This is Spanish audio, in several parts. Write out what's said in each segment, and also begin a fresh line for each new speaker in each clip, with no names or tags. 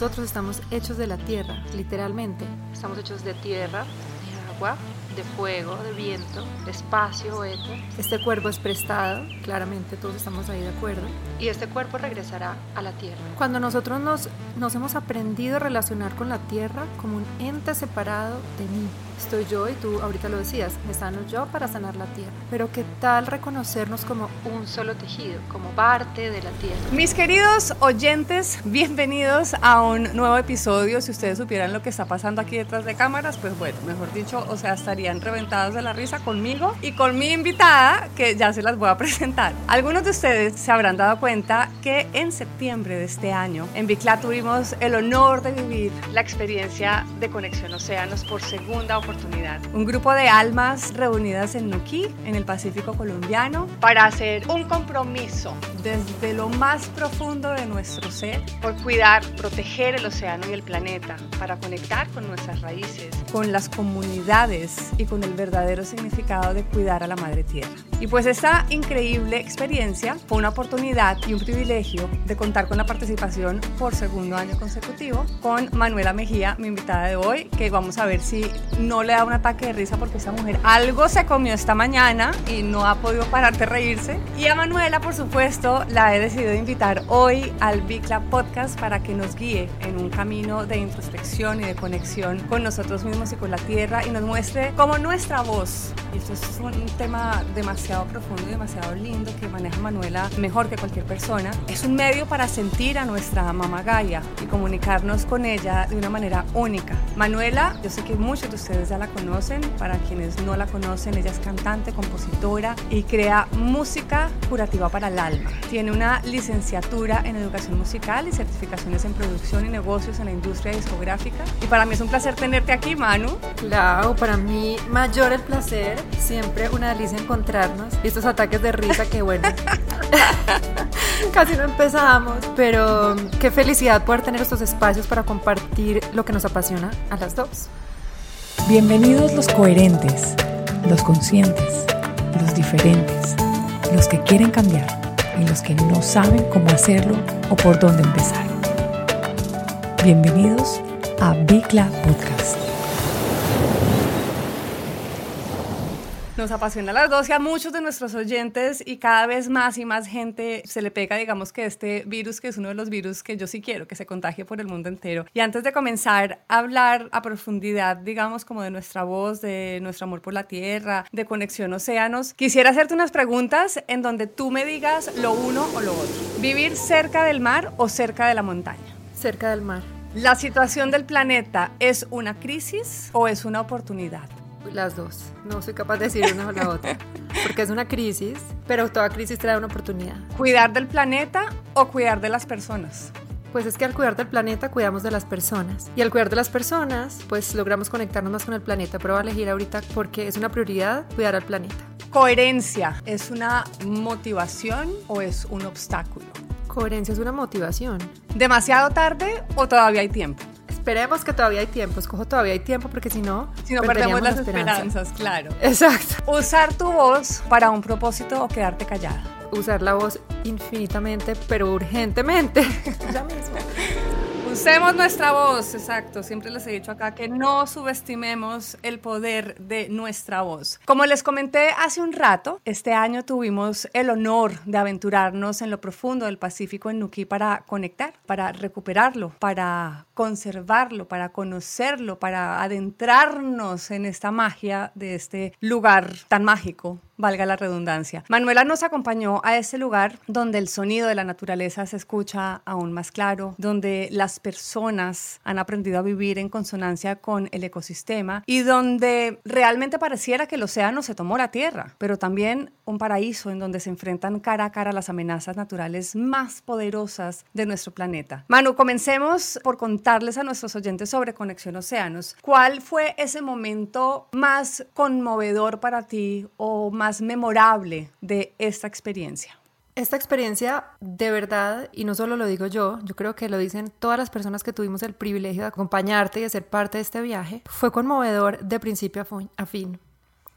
Nosotros estamos hechos de la tierra, literalmente.
Estamos hechos de tierra, de agua, de fuego, de viento, de espacio, éter.
Este cuerpo es prestado, claramente todos estamos ahí de acuerdo.
Y este cuerpo regresará a la tierra.
Cuando nosotros nos, nos hemos aprendido a relacionar con la tierra como un ente separado de mí, estoy yo y tú ahorita lo decías, me sano yo para sanar la tierra. Pero qué tal reconocernos como
un solo tejido, como parte de la tierra.
Mis queridos oyentes, bienvenidos a un nuevo episodio. Si ustedes supieran lo que está pasando aquí detrás de cámaras, pues bueno, mejor dicho, o sea, estarían reventados de la risa conmigo y con mi invitada, que ya se las voy a presentar. Algunos de ustedes se habrán dado cuenta que en septiembre de este año en Bicla tuvimos el honor de vivir
la experiencia de Conexión Océanos por segunda oportunidad.
Un grupo de almas reunidas en Nuquí, en el Pacífico colombiano,
para hacer un compromiso.
Desde lo más profundo de nuestro ser.
Por cuidar, proteger el océano y el planeta, para conectar con nuestras raíces,
con las comunidades y con el verdadero significado de cuidar a la madre tierra. Y pues esta increíble experiencia fue una oportunidad y un privilegio de contar con la participación por segundo año consecutivo con Manuela Mejía, mi invitada de hoy, que vamos a ver si no le da un ataque de risa porque esa mujer algo se comió esta mañana y no ha podido parar de reírse. Y a Manuela, por supuesto, la he decidido invitar hoy al Bicla Podcast para que nos guíe en un camino de introspección y de conexión con nosotros mismos y con la tierra y nos muestre cómo nuestra voz, y esto es un tema demasiado profundo y demasiado lindo que maneja Manuela mejor que cualquier persona, es un medio para sentir a nuestra mamá Gaia y comunicarnos con ella de una manera única. Manuela, yo sé que muchos de ustedes ya la conocen, para quienes no la conocen, ella es cantante, compositora y crea música curativa para el alma. Tiene una licenciatura en educación musical y certificaciones en producción y negocios en la industria discográfica. Y para mí es un placer tenerte aquí, Manu.
Claro, para mí mayor el placer, siempre una delicia encontrarnos. Y estos ataques de risa que bueno. Casi no empezamos, pero qué felicidad poder tener estos espacios para compartir lo que nos apasiona a las dos.
Bienvenidos los coherentes, los conscientes, los diferentes, los que quieren cambiar y los que no saben cómo hacerlo o por dónde empezar. Bienvenidos a Bicla Podcast.
Nos apasiona las dos y a muchos de nuestros oyentes y cada vez más y más gente se le pega, digamos que este virus, que es uno de los virus que yo sí quiero que se contagie por el mundo entero. Y antes de comenzar a hablar a profundidad, digamos, como de nuestra voz, de nuestro amor por la tierra, de conexión océanos, quisiera hacerte unas preguntas en donde tú me digas lo uno o lo otro. ¿Vivir cerca del mar o cerca de la montaña?
Cerca del mar.
¿La situación del planeta es una crisis o es una oportunidad?
Las dos. No soy capaz de decir una o la otra. Porque es una crisis, pero toda crisis trae una oportunidad.
¿Cuidar del planeta o cuidar de las personas?
Pues es que al cuidar del planeta cuidamos de las personas. Y al cuidar de las personas, pues logramos conectarnos más con el planeta. Pero voy a elegir ahorita porque es una prioridad cuidar al planeta.
¿Coherencia es una motivación o es un obstáculo?
Coherencia es una motivación.
¿Demasiado tarde o todavía hay tiempo?
Esperemos que todavía hay tiempo, escojo todavía hay tiempo porque si no,
si no perdemos las esperanzas, claro.
Exacto.
Usar tu voz para un propósito o quedarte callada.
Usar la voz infinitamente, pero urgentemente. ya mismo.
Usemos nuestra voz, exacto. Siempre les he dicho acá que no subestimemos el poder de nuestra voz. Como les comenté hace un rato, este año tuvimos el honor de aventurarnos en lo profundo del Pacífico en Nuquí para conectar, para recuperarlo, para conservarlo, para conocerlo, para adentrarnos en esta magia de este lugar tan mágico valga la redundancia. Manuela nos acompañó a ese lugar donde el sonido de la naturaleza se escucha aún más claro, donde las personas han aprendido a vivir en consonancia con el ecosistema y donde realmente pareciera que el océano se tomó la tierra, pero también un paraíso en donde se enfrentan cara a cara las amenazas naturales más poderosas de nuestro planeta. Manu, comencemos por contarles a nuestros oyentes sobre Conexión Océanos. ¿Cuál fue ese momento más conmovedor para ti o más memorable de esta experiencia?
Esta experiencia de verdad, y no solo lo digo yo, yo creo que lo dicen todas las personas que tuvimos el privilegio de acompañarte y de ser parte de este viaje, fue conmovedor de principio a fin.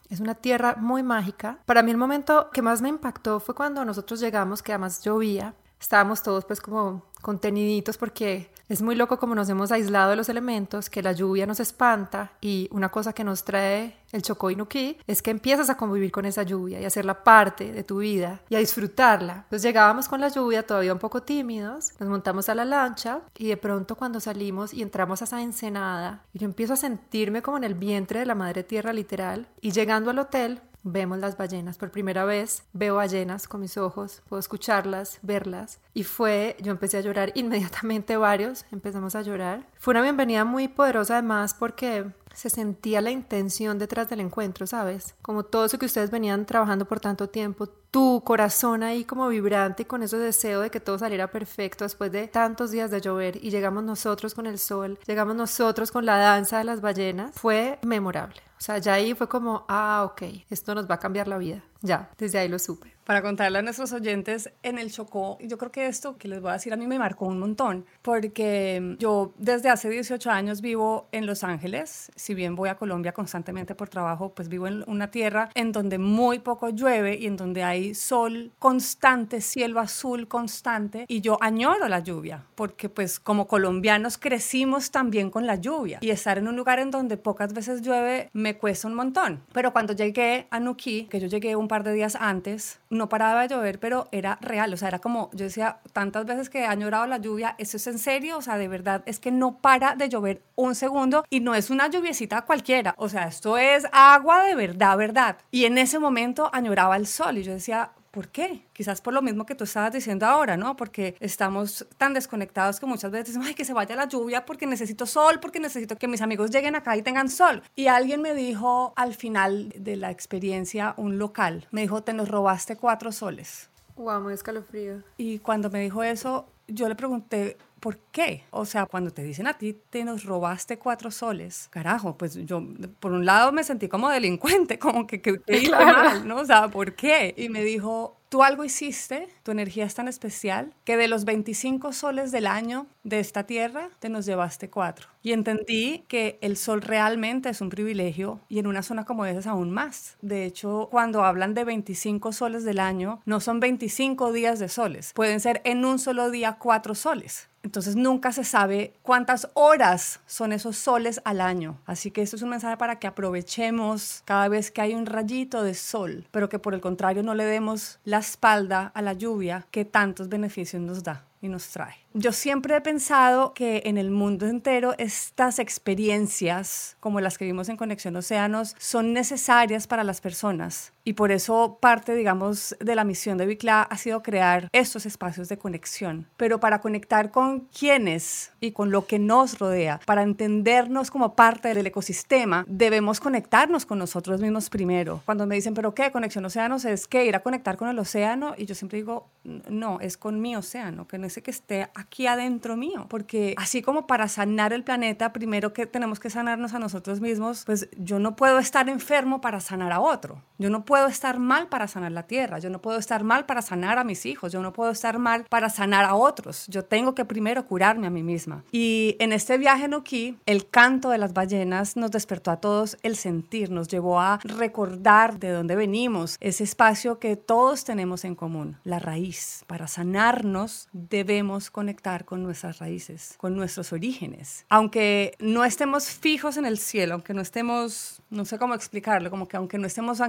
Es una tierra muy mágica. Para mí el momento que más me impactó fue cuando nosotros llegamos, que además llovía, estábamos todos pues como conteniditos porque Es muy loco como nos hemos aislado de los elementos, que la lluvia nos espanta y una cosa que nos trae el Chocó Inuki es que empiezas a convivir con esa lluvia y a hacerla parte de tu vida y a disfrutarla. Entonces llegábamos con la lluvia todavía un poco tímidos, nos montamos a la lancha y de pronto cuando salimos y entramos a esa ensenada yo empiezo a sentirme como en el vientre de la madre tierra literal y llegando al hotel vemos las ballenas. Por primera vez veo ballenas con mis ojos, puedo escucharlas, verlas. Y fue, yo empecé a llorar inmediatamente varios, empezamos a llorar. Fue una bienvenida muy poderosa además porque se sentía la intención detrás del encuentro, ¿sabes? Como todo eso que ustedes venían trabajando por tanto tiempo, tu corazón ahí como vibrante y con ese deseo de que todo saliera perfecto después de tantos días de llover y llegamos nosotros con el sol, llegamos nosotros con la danza de las ballenas, fue memorable. O sea, ya ahí fue como, ah, ok, esto nos va a cambiar la vida. Ya, desde ahí lo supe.
Para contarle a nuestros oyentes, en el Chocó, yo creo que esto que les voy a decir a mí me marcó un montón, porque yo desde hace 18 años vivo en Los Ángeles, si bien voy a Colombia constantemente por trabajo, pues vivo en una tierra en donde muy poco llueve y en donde hay sol constante, cielo azul constante, y yo añoro la lluvia, porque pues como colombianos crecimos también con la lluvia, y estar en un lugar en donde pocas veces llueve me cuesta un montón. Pero cuando llegué a Nuquí, que yo llegué un par de días antes, no paraba de llover, pero era real, o sea, era como, yo decía tantas veces que ha llorado la lluvia, ¿eso es en serio? O sea, de verdad, es que no para de llover un segundo y no es una lluviecita cualquiera, o sea, esto es agua de verdad, verdad. Y en ese momento añoraba el sol y yo decía, ¿Por qué? Quizás por lo mismo que tú estabas diciendo ahora, ¿no? Porque estamos tan desconectados que muchas veces decimos, ay, que se vaya la lluvia porque necesito sol, porque necesito que mis amigos lleguen acá y tengan sol. Y alguien me dijo al final de la experiencia, un local, me dijo, te nos robaste cuatro soles.
Wow, muy escalofrío.
Y cuando me dijo eso, yo le pregunté, ¿por qué? O sea, cuando te dicen a ti, te nos robaste cuatro soles, carajo, pues yo por un lado me sentí como delincuente, como que, que, mal, ¿no? O sea, ¿por qué? Y me dijo, tú algo hiciste, tu energía es tan especial, que de los 25 soles del año de esta tierra, te nos llevaste cuatro. Y entendí que el sol realmente es un privilegio y en una zona como esa aún más. De hecho, cuando hablan de 25 soles del año, no son 25 días de soles, pueden ser en un solo día cuatro soles. Entonces nunca se sabe cuántas horas son esos soles al año. Así que esto es un mensaje para que aprovechemos cada vez que hay un rayito de sol, pero que por el contrario no le demos la espalda a la lluvia que tantos beneficios nos da y nos trae. Yo siempre he pensado que en el mundo entero estas experiencias, como las que vimos en Conexión Océanos, son necesarias para las personas. Y por eso parte, digamos, de la misión de Bicla ha sido crear estos espacios de conexión. Pero para conectar con quienes y con lo que nos rodea, para entendernos como parte del ecosistema, debemos conectarnos con nosotros mismos primero. Cuando me dicen, ¿pero qué? Conexión Océanos es que ir a conectar con el océano. Y yo siempre digo, no, es con mi océano, que no es que esté aquí adentro mío, porque así como para sanar el planeta, primero que tenemos que sanarnos a nosotros mismos, pues yo no puedo estar enfermo para sanar a otro, yo no puedo estar mal para sanar la tierra, yo no puedo estar mal para sanar a mis hijos, yo no puedo estar mal para sanar a otros, yo tengo que primero curarme a mí misma. Y en este viaje en Oki, el canto de las ballenas nos despertó a todos el sentir, nos llevó a recordar de dónde venimos, ese espacio que todos tenemos en común, la raíz. Para sanarnos debemos conectar con nuestras raíces, con nuestros orígenes. Aunque no estemos fijos en el cielo, aunque no estemos, no sé cómo explicarlo, como que aunque no estemos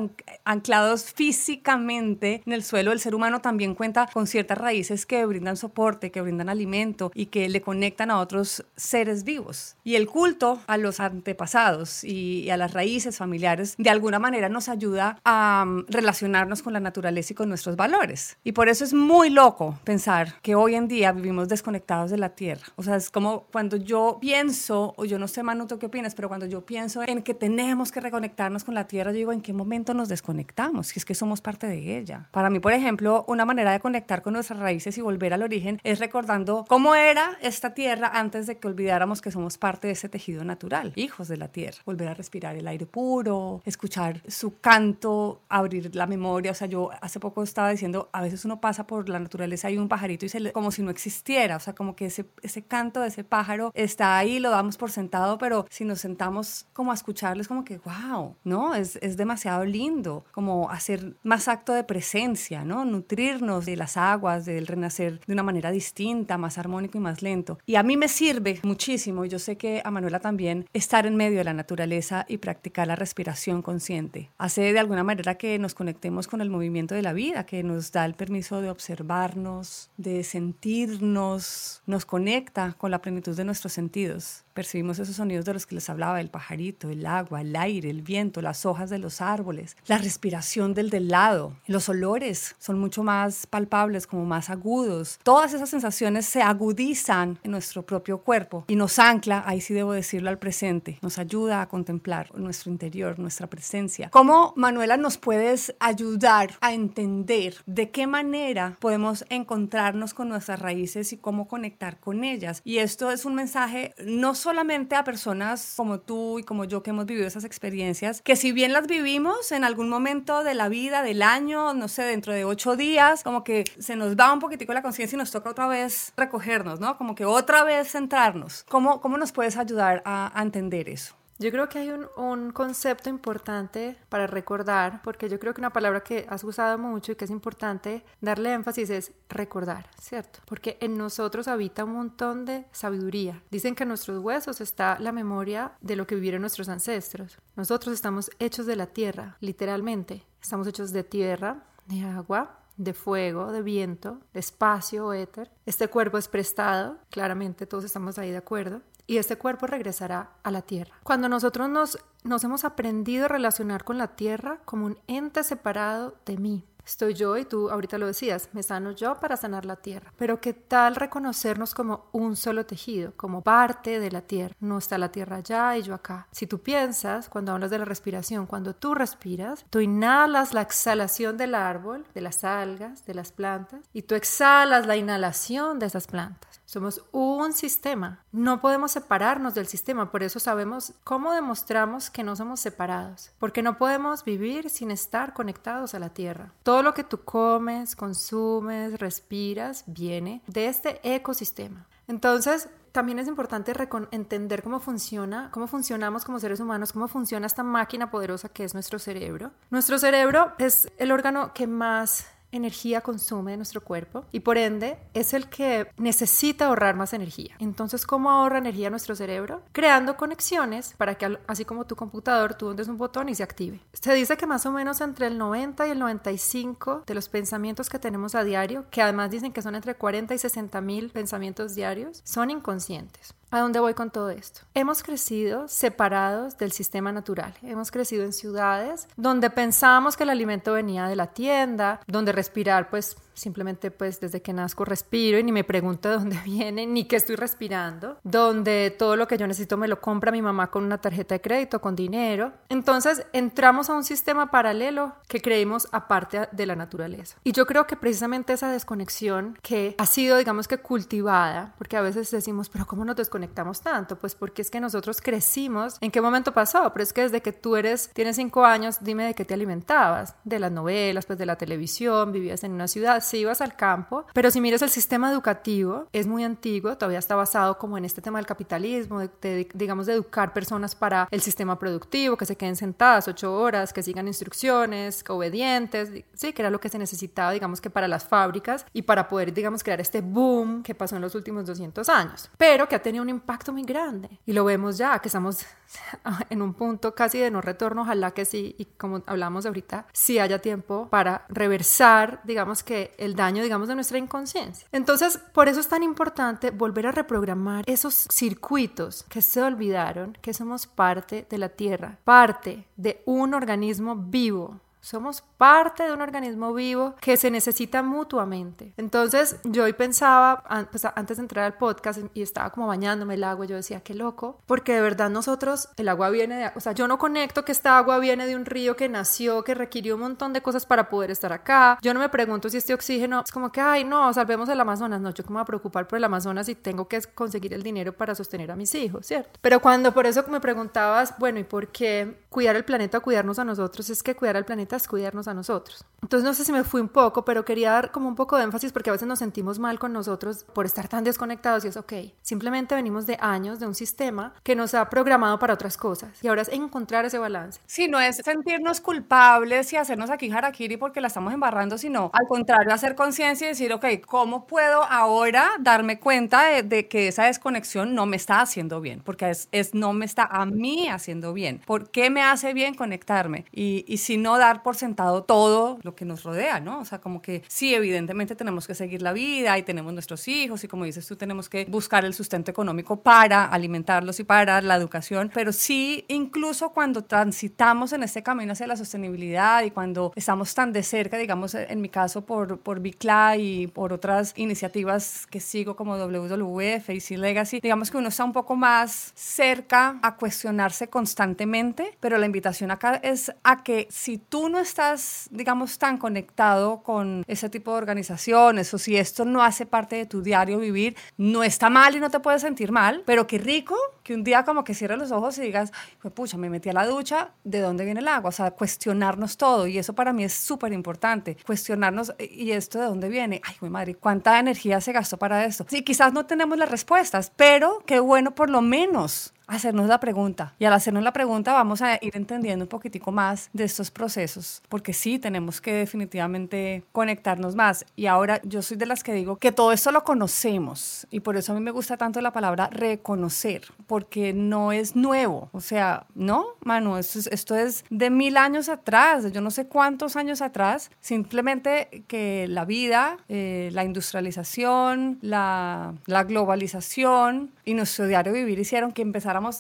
anclados físicamente en el suelo, el ser humano también cuenta con ciertas raíces que brindan soporte, que brindan alimento y que le conectan a otros seres vivos. Y el culto a los antepasados y, a las raíces familiares de alguna manera nos ayuda a mm, relacionarnos con la naturaleza y con nuestros valores. Y por eso es muy loco pensar que hoy en día vivimos desconectados de la tierra. O sea, es como cuando yo pienso, o yo no sé, Manu, ¿tú qué opinas? Pero cuando yo pienso en que tenemos que reconectarnos con la tierra, yo digo, ¿en qué momento nos desconectamos? Si es que somos parte de ella. Para mí, por ejemplo, una manera de conectar con nuestras raíces y volver al origen es recordando cómo era esta tierra antes de que olvidáramos que somos parte de ese tejido natural, hijos de la tierra. Volver a respirar el aire puro, escuchar su canto, abrir la memoria. O sea, yo hace poco estaba diciendo, a veces uno pasa por la naturaleza hay un pajarito y se le, como si no existiera, o sea, como que ese, ese canto de ese pájaro está ahí, lo damos por sentado, pero si nos sentamos como a escucharles, como que, wow, ¿no? Es, es demasiado lindo, como hacer más acto de presencia, ¿no? Nutrirnos de las aguas, del renacer de una manera distinta, más armónico y más lento. Y a mí me sirve muchísimo, y yo sé que a Manuela también, estar en medio de la naturaleza y practicar la respiración consciente. Hace de alguna manera que nos conectemos con el movimiento de la vida, que nos da el permiso de observarnos, de sentirnos, nos conecta con la plenitud de nuestros sentidos. Percibimos esos sonidos de los que les hablaba, el pajarito, el agua, el aire, el viento, las hojas de los árboles, la respiración del del lado. Los olores son mucho más palpables, como más agudos. Todas esas sensaciones se agudizan en nuestro propio cuerpo y nos ancla, ahí sí debo decirlo, al presente. Nos ayuda a contemplar nuestro interior, nuestra presencia. ¿Cómo, Manuela, nos puedes ayudar a entender de qué manera podemos encontrarnos con nuestras raíces y cómo conectar con ellas? Y esto es un mensaje no solamente a personas como tú y como yo que hemos vivido esas experiencias, que si bien las vivimos en algún momento de la vida, del año, no sé, dentro de ocho días, como que se nos va un poquitico la conciencia y nos toca otra vez recogernos, ¿no? Como que otra vez centrarnos. ¿Cómo, cómo nos puedes ayudar a, a entender eso?
Yo creo que hay un, un, concepto importante para recordar, porque yo creo que una palabra que has usado mucho y que es importante darle énfasis es recordar, ¿cierto? Porque en nosotros habita un montón de sabiduría. Dicen que en nuestros huesos está la memoria de lo que vivieron nuestros ancestros. Nosotros estamos hechos de la tierra, literalmente. Estamos hechos de tierra, de agua, de fuego, de viento, de espacio o éter. Este cuerpo es prestado, claramente todos estamos ahí de acuerdo y este cuerpo regresará a la tierra. Cuando nosotros nos, hemos aprendido a relacionar con la tierra como un ente separado de mí, Estoy yo y tú ahorita lo decías, me sano yo para sanar la tierra. Pero ¿qué tal reconocernos como un solo tejido, como parte de la tierra? No está la tierra allá y yo acá. Si tú piensas, cuando hablas de la respiración, cuando tú respiras, tú inhalas la exhalación del árbol, de las algas, de las plantas, y tú exhalas la inhalación de esas plantas. Somos un sistema. No podemos separarnos del sistema. Por eso sabemos cómo demostramos que no somos separados. Porque no podemos vivir sin estar conectados a la tierra. Todo lo que tú comes, consumes, respiras, viene de este ecosistema. Entonces, también es importante entender cómo funciona, cómo funcionamos como seres humanos, cómo funciona esta máquina poderosa que es nuestro cerebro. Nuestro cerebro es el órgano que más energía consume nuestro cuerpo y por ende es el que necesita ahorrar más energía. Entonces, ¿cómo ahorra energía nuestro cerebro? Creando conexiones para que, así como tu computador, tú hundes un botón y se active. Se dice que más o menos entre el 90 y el 95 de los pensamientos que tenemos a diario, que además dicen que son entre 40 y 60 mil pensamientos diarios, son inconscientes. ¿A dónde voy con todo esto? Hemos crecido separados del sistema natural. Hemos crecido en ciudades donde pensábamos que el alimento venía de la tienda, donde respirar pues simplemente pues desde que nazco respiro y ni me pregunto de dónde viene ni qué estoy respirando, donde todo lo que yo necesito me lo compra mi mamá con una tarjeta de crédito, con dinero. Entonces entramos a un sistema paralelo que creímos aparte de la naturaleza. Y yo creo que precisamente esa desconexión que ha sido digamos que cultivada, porque a veces decimos, pero ¿cómo nos desconectamos tanto? Pues porque es que nosotros crecimos, ¿en qué momento pasó? Pero es que desde que tú eres, tienes cinco años, dime de qué te alimentabas, de las novelas, pues de la televisión, vivías en una ciudad, si ibas al campo, pero si miras el sistema educativo, es muy antiguo, todavía está basado como en este tema del capitalismo, de, digamos, de educar personas para el sistema productivo, que se queden sentadas ocho horas, que sigan instrucciones, obedientes, sí, que era lo que se necesitaba, digamos, que para las fábricas y para poder, digamos, crear este boom que pasó en los últimos 200 años, pero que ha tenido un impacto muy grande. Y lo vemos ya, que estamos en un punto casi de no retorno, ojalá que sí, y como hablamos ahorita, sí haya tiempo para reversar, digamos que el daño, digamos, de nuestra inconsciencia. Entonces, por eso es tan importante volver a reprogramar esos circuitos que se olvidaron, que somos parte de la Tierra, parte de un organismo vivo, somos parte de un organismo vivo que se necesita mutuamente. Entonces yo hoy pensaba, pues, antes de entrar al podcast y estaba como bañándome el agua, yo decía, qué loco, porque de verdad nosotros, el agua viene de, o sea, yo no conecto que esta agua viene de un río que nació, que requirió un montón de cosas para poder estar acá. Yo no me pregunto si este oxígeno es como que, ay, no, salvemos el Amazonas. No, yo como a preocupar por el Amazonas y tengo que conseguir el dinero para sostener a mis hijos, ¿cierto? Pero cuando por eso me preguntabas, bueno, ¿y por qué cuidar el planeta cuidarnos a nosotros, es que cuidar al planeta es cuidarnos a nosotros. Entonces no sé si me fui un poco, pero quería dar como un poco de énfasis porque a veces nos sentimos mal con nosotros por estar tan desconectados y es ok. Simplemente venimos de años de un sistema que nos ha programado para otras cosas y ahora es encontrar ese balance.
Sí, no es sentirnos culpables y hacernos aquí harakiri porque la estamos embarrando, sino al contrario, hacer conciencia y decir, ok, ¿cómo puedo ahora darme cuenta de, que esa desconexión no me está haciendo bien? Porque es, es, no me está a mí haciendo bien. ¿Por qué me hace bien conectarme? Y, y si no dar por sentado todo lo que nos rodea, ¿no? O sea, como que sí, evidentemente tenemos que seguir la vida y tenemos nuestros hijos y como dices tú, tenemos que buscar el sustento económico para alimentarlos y para la educación, pero sí, incluso cuando transitamos en este camino hacia la sostenibilidad y cuando estamos tan de cerca, digamos, en mi caso por, por Bicla y por otras iniciativas que sigo como WWF, y Legacy, digamos que uno está un poco más cerca a cuestionarse constantemente, pero la invitación acá es a que si tú no estás, digamos, tan conectado con ese tipo de organizaciones o si esto no hace parte de tu diario vivir, no está mal y no te puedes sentir mal, pero qué rico que un día como que cierres los ojos y digas, pucha, me metí a la ducha, ¿de dónde viene el agua? O sea, cuestionarnos todo y eso para mí es súper importante, cuestionarnos, ¿y esto de dónde viene? Ay, mi madre, ¿cuánta energía se gastó para esto? Sí, quizás no tenemos las respuestas, pero qué bueno por lo menos hacernos la pregunta. Y al hacernos la pregunta vamos a ir entendiendo un poquitico más de estos procesos, porque sí, tenemos que definitivamente conectarnos más. Y ahora yo soy de las que digo que todo esto lo conocemos y por eso a mí me gusta tanto la palabra reconocer, porque no es nuevo. O sea, no, Manu, esto es, esto es de mil años atrás, yo no sé cuántos años atrás, simplemente que la vida, eh, la industrialización, la, la globalización y nuestro diario vivir hicieron que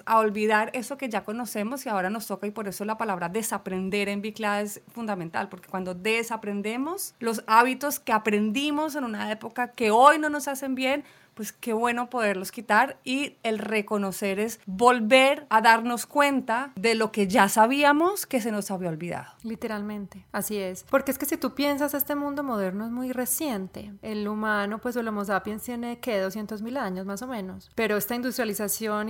a olvidar eso que ya conocemos y ahora nos toca y por eso la palabra desaprender en Bicla es fundamental, porque cuando desaprendemos los hábitos que aprendimos en una época que hoy no nos hacen bien, pues qué bueno poderlos quitar y el reconocer es volver a darnos cuenta de lo que ya sabíamos que se nos había olvidado.
Literalmente, así es. Porque es que si tú piensas, este mundo moderno es muy reciente. El humano, pues el Homo sapiens tiene que 200 mil años más o menos, pero esta industrialización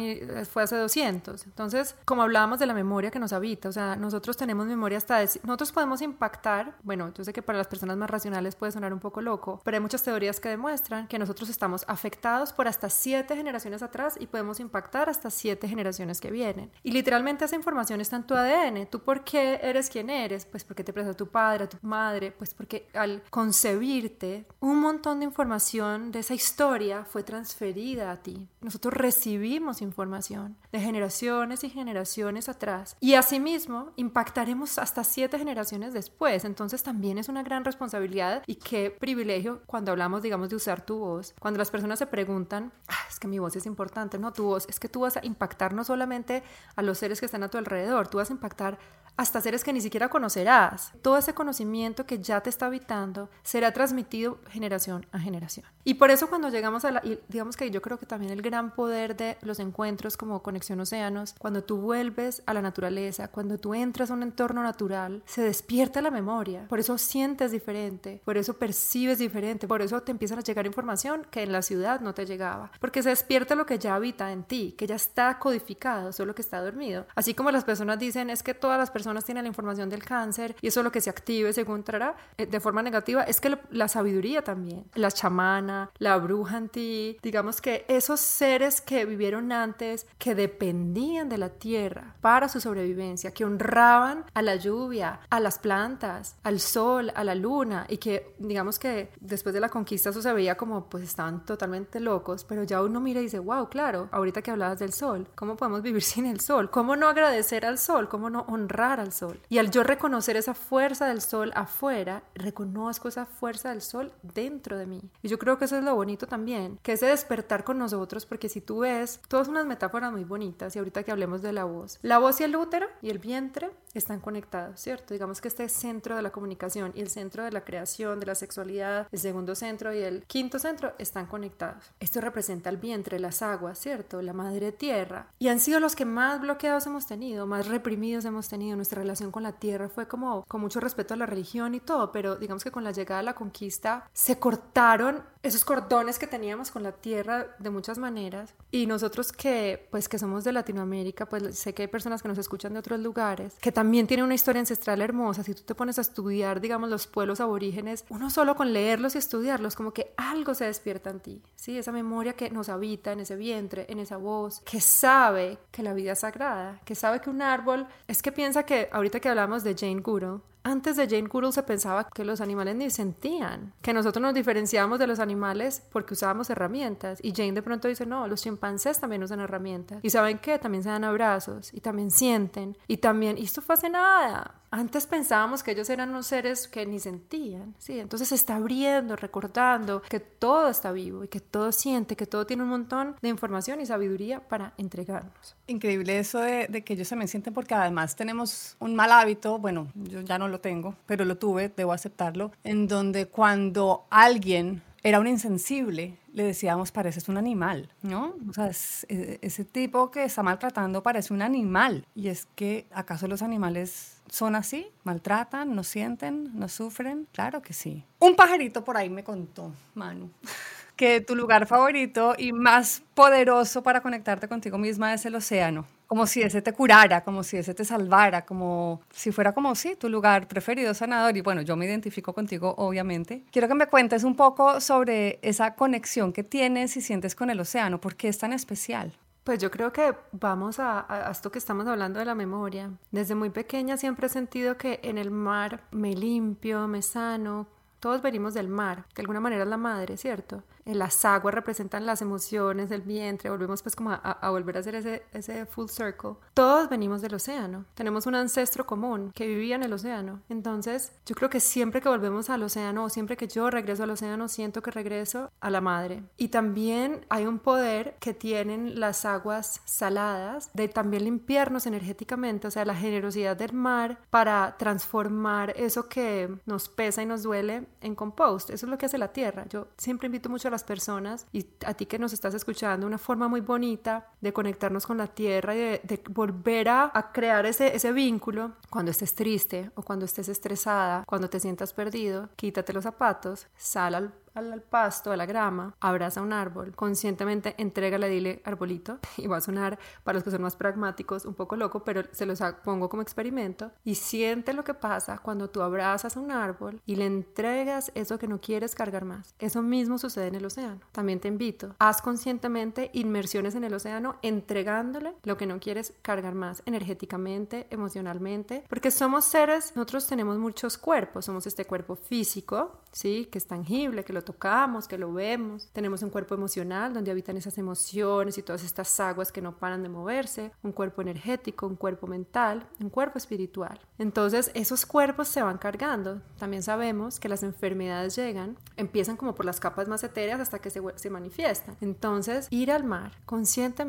fue hace 200. Entonces, como hablábamos de la memoria que nos habita, o sea, nosotros tenemos memoria hasta... De, nosotros podemos impactar, bueno, yo sé que para las personas más racionales puede sonar un poco loco, pero hay muchas teorías que demuestran que nosotros estamos afectados por hasta siete generaciones atrás y podemos impactar hasta siete generaciones que vienen. Y literalmente esa información está en tu ADN. ¿Tú por qué eres quien eres? Pues porque te prestó tu padre, tu madre, pues porque al concebirte, un montón de información de esa historia fue transferida a ti. Nosotros recibimos información de generaciones y generaciones atrás y asimismo impactaremos hasta siete generaciones después. Entonces también es una gran responsabilidad y qué privilegio cuando hablamos, digamos, de usar tu voz. Cuando las personas se preguntan, ah, es que mi voz es importante, no, tu voz, es que tú vas a impactar no solamente a los seres que están a tu alrededor, tú vas a impactar hasta seres que ni siquiera conocerás. Todo ese conocimiento que ya te está habitando será transmitido generación a generación. Y por eso cuando llegamos a la, y digamos que yo creo que también el gran poder de los encuentros como Conexión Océanos, cuando tú vuelves a la naturaleza, cuando tú entras a un entorno natural, se despierta la memoria. Por eso sientes diferente, por eso percibes diferente, por eso te empiezan a llegar información que en la ciudad no te llegaba. Porque se despierta lo que ya habita en ti, que ya está codificado, solo que está dormido. Así como las personas dicen es que todas las personas tienen la información del cáncer y eso es lo que se active según trará eh, de forma negativa es que la sabiduría también, la chamana, la bruja en ti, digamos que esos seres que vivieron antes, que dependían de la tierra para su sobrevivencia, que honraban a la lluvia, a las plantas, al sol, a la luna y que digamos que después de la conquista eso se veía como pues estaban totalmente locos, pero ya uno mira y dice, wow, claro, ahorita que hablabas del sol, ¿cómo podemos vivir sin el sol? ¿Cómo no agradecer al sol? ¿Cómo no honrar al sol. Y al yo reconocer esa fuerza del sol afuera, reconozco esa fuerza del sol dentro de mí. Y yo creo que eso es lo bonito también, que ese despertar con nosotros, porque si tú ves, todas unas metáforas muy bonitas, y ahorita que hablemos de la voz, la voz y el útero y el vientre están conectados, ¿cierto? Digamos que este centro de la comunicación y el centro de la creación, de la sexualidad, el segundo centro y el quinto centro están conectados. Esto representa el vientre, las aguas, ¿cierto? La madre tierra. Y han sido los que más bloqueados hemos tenido, más reprimidos hemos tenido nuestra relación con la tierra fue como con mucho respeto a la religión y todo, pero digamos que con la llegada de la conquista se cortaron esos cordones que teníamos con la tierra de muchas maneras y nosotros que pues que somos de Latinoamérica, pues sé que hay personas que nos escuchan de otros lugares, que también tienen una historia ancestral hermosa, si tú te pones a estudiar, digamos, los pueblos aborígenes, uno solo con leerlos y estudiarlos, como que algo se despierta en ti, ¿sí? Esa memoria que nos habita en ese vientre, en esa voz, que sabe que la vida es sagrada, que sabe que un árbol, es que piensa que ahorita que hablamos de Jane Goodall, antes de Jane Goodall se pensaba que los animales ni sentían, que nosotros nos diferenciábamos de los animales porque usábamos herramientas. Y Jane de pronto dice, no, los chimpancés también usan herramientas. Y saben qué, también se dan abrazos y también sienten. Y también, y esto fue hace nada. Antes pensábamos que ellos eran unos seres que ni sentían, ¿sí? Entonces se está abriendo, recordando que todo está vivo y que todo siente, que todo tiene un montón de información y sabiduría para entregarnos.
Increíble eso de, de que ellos también sienten porque además tenemos un mal hábito, bueno, yo ya no lo tengo, pero lo tuve, debo aceptarlo, en donde cuando alguien era un insensible, le decíamos, pareces un animal, ¿no? O sea, e, ese tipo que está maltratando parece un animal. Y es que, ¿acaso los animales son así? ¿Maltratan? ¿No sienten? ¿No sufren? Claro que sí. Un pajarito por ahí me contó, Manu que tu lugar favorito y más poderoso para conectarte contigo misma es el océano. Como si ese te curara, como si ese te salvara, como si fuera como sí, tu lugar preferido sanador. Y bueno, yo me identifico contigo, obviamente. Quiero que me cuentes un poco sobre esa conexión que tienes y sientes con el océano. ¿Por qué es tan especial?
Pues yo creo que vamos a, a, esto que estamos hablando de la memoria. Desde muy pequeña siempre he sentido que en el mar me limpio, me sano. Todos venimos del mar, de alguna manera es la madre, ¿cierto? Las aguas representan las emociones, el vientre, volvemos pues como a, volver a hacer ese, ese full circle. Todos venimos del océano, tenemos un ancestro común que vivía en el océano. Entonces, yo creo que siempre que volvemos al océano o siempre que yo regreso al océano, siento que regreso a la madre. Y también hay un poder que tienen las aguas saladas de también limpiarnos energéticamente, o sea, la generosidad del mar para transformar eso que nos pesa y nos duele en compost. Eso es lo que hace la tierra. Yo siempre invito mucho a las personas y a ti que nos estás escuchando, una forma muy bonita de conectarnos con la tierra y de, volver a, a, crear ese, ese vínculo cuando estés triste o cuando estés estresada, cuando te sientas perdido, quítate los zapatos, sal al al, pasto, a la grama, abraza un árbol, conscientemente entrégale, dile arbolito, y va a sonar para los que son más pragmáticos un poco loco, pero se los pongo como experimento, y siente lo que pasa cuando tú abrazas a un árbol y le entregas eso que no quieres cargar más. Eso mismo sucede en el océano. También te invito, haz conscientemente inmersiones en el océano entregándole lo que no quieres cargar más energéticamente, emocionalmente, porque somos seres, nosotros tenemos muchos cuerpos, somos este cuerpo físico, ¿sí? Que es tangible, que lo tocamos, que lo vemos. Tenemos un cuerpo emocional donde habitan esas emociones y todas estas aguas que no paran de moverse, un cuerpo energético, un cuerpo mental, un cuerpo espiritual. Entonces, esos cuerpos se van cargando. También sabemos que las enfermedades llegan, empiezan como por las capas más etéreas hasta que se, se manifiestan. Entonces, ir al mar conscientemente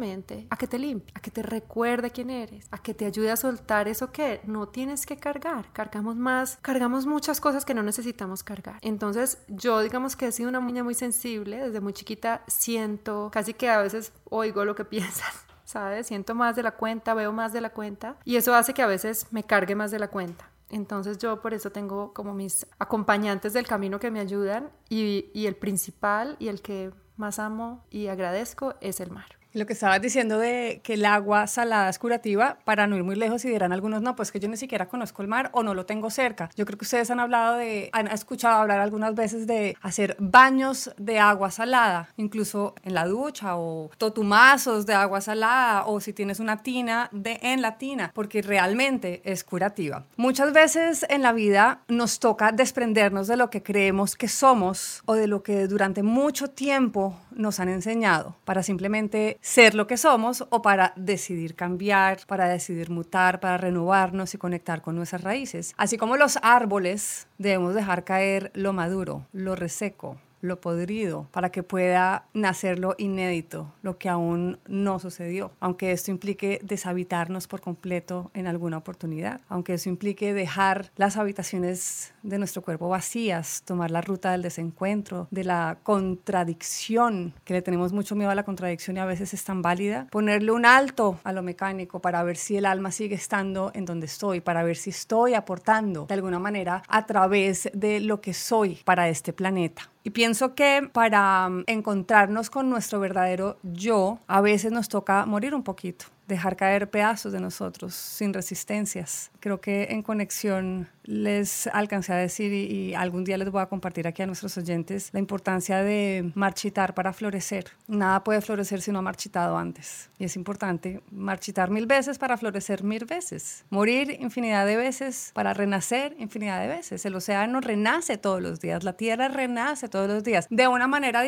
a que te limpie, a que te recuerde quién eres, a que te ayude a soltar eso que no tienes que cargar. Cargamos más, cargamos muchas cosas que no necesitamos cargar. Entonces, yo digamos que he sido una niña muy sensible, desde muy chiquita siento, casi que a veces oigo lo que piensan. ¿Sabes? Siento más de la cuenta, veo más de la cuenta y eso hace que a veces me cargue más de la cuenta. Entonces yo por eso tengo como mis acompañantes del camino que me ayudan y, y el principal y el que más amo y agradezco es el mar.
Lo que estabas diciendo de que el agua salada es curativa, para no ir muy lejos y dirán algunos, no, pues que yo ni siquiera conozco el mar o no lo tengo cerca. Yo creo que ustedes han hablado de, han escuchado hablar algunas veces de hacer baños de agua salada, incluso en la ducha o totumazos de agua salada o si tienes una tina de en la tina, porque realmente es curativa. Muchas veces en la vida nos toca desprendernos de lo que creemos que somos o de lo que durante mucho tiempo nos han enseñado para simplemente ser lo que somos o para decidir cambiar, para decidir mutar, para renovarnos y conectar con nuestras raíces. Así como los árboles, debemos dejar caer lo maduro, lo reseco, lo podrido, para que pueda nacer lo inédito, lo que aún no sucedió, aunque esto implique deshabitarnos por completo en alguna oportunidad, aunque eso implique dejar las habitaciones de nuestro cuerpo vacías, tomar la ruta del desencuentro, de la contradicción, que le tenemos mucho miedo a la contradicción y a veces es tan válida, ponerle un alto a lo mecánico para ver si el alma sigue estando en donde estoy, para ver si estoy aportando de alguna manera a través de lo que soy para este planeta. Y pienso que para mm, encontrarnos con nuestro verdadero yo, a veces nos toca morir un poquito dejar caer pedazos de nosotros sin resistencias. Creo que en conexión les alcancé a decir y, algún día les voy a compartir aquí a nuestros oyentes la importancia de marchitar para florecer. Nada puede florecer si no ha marchitado antes. Y es importante marchitar mil veces para florecer mil veces. Morir infinidad de veces para renacer infinidad de veces. El océano renace todos los días, la tierra renace todos los días. De una manera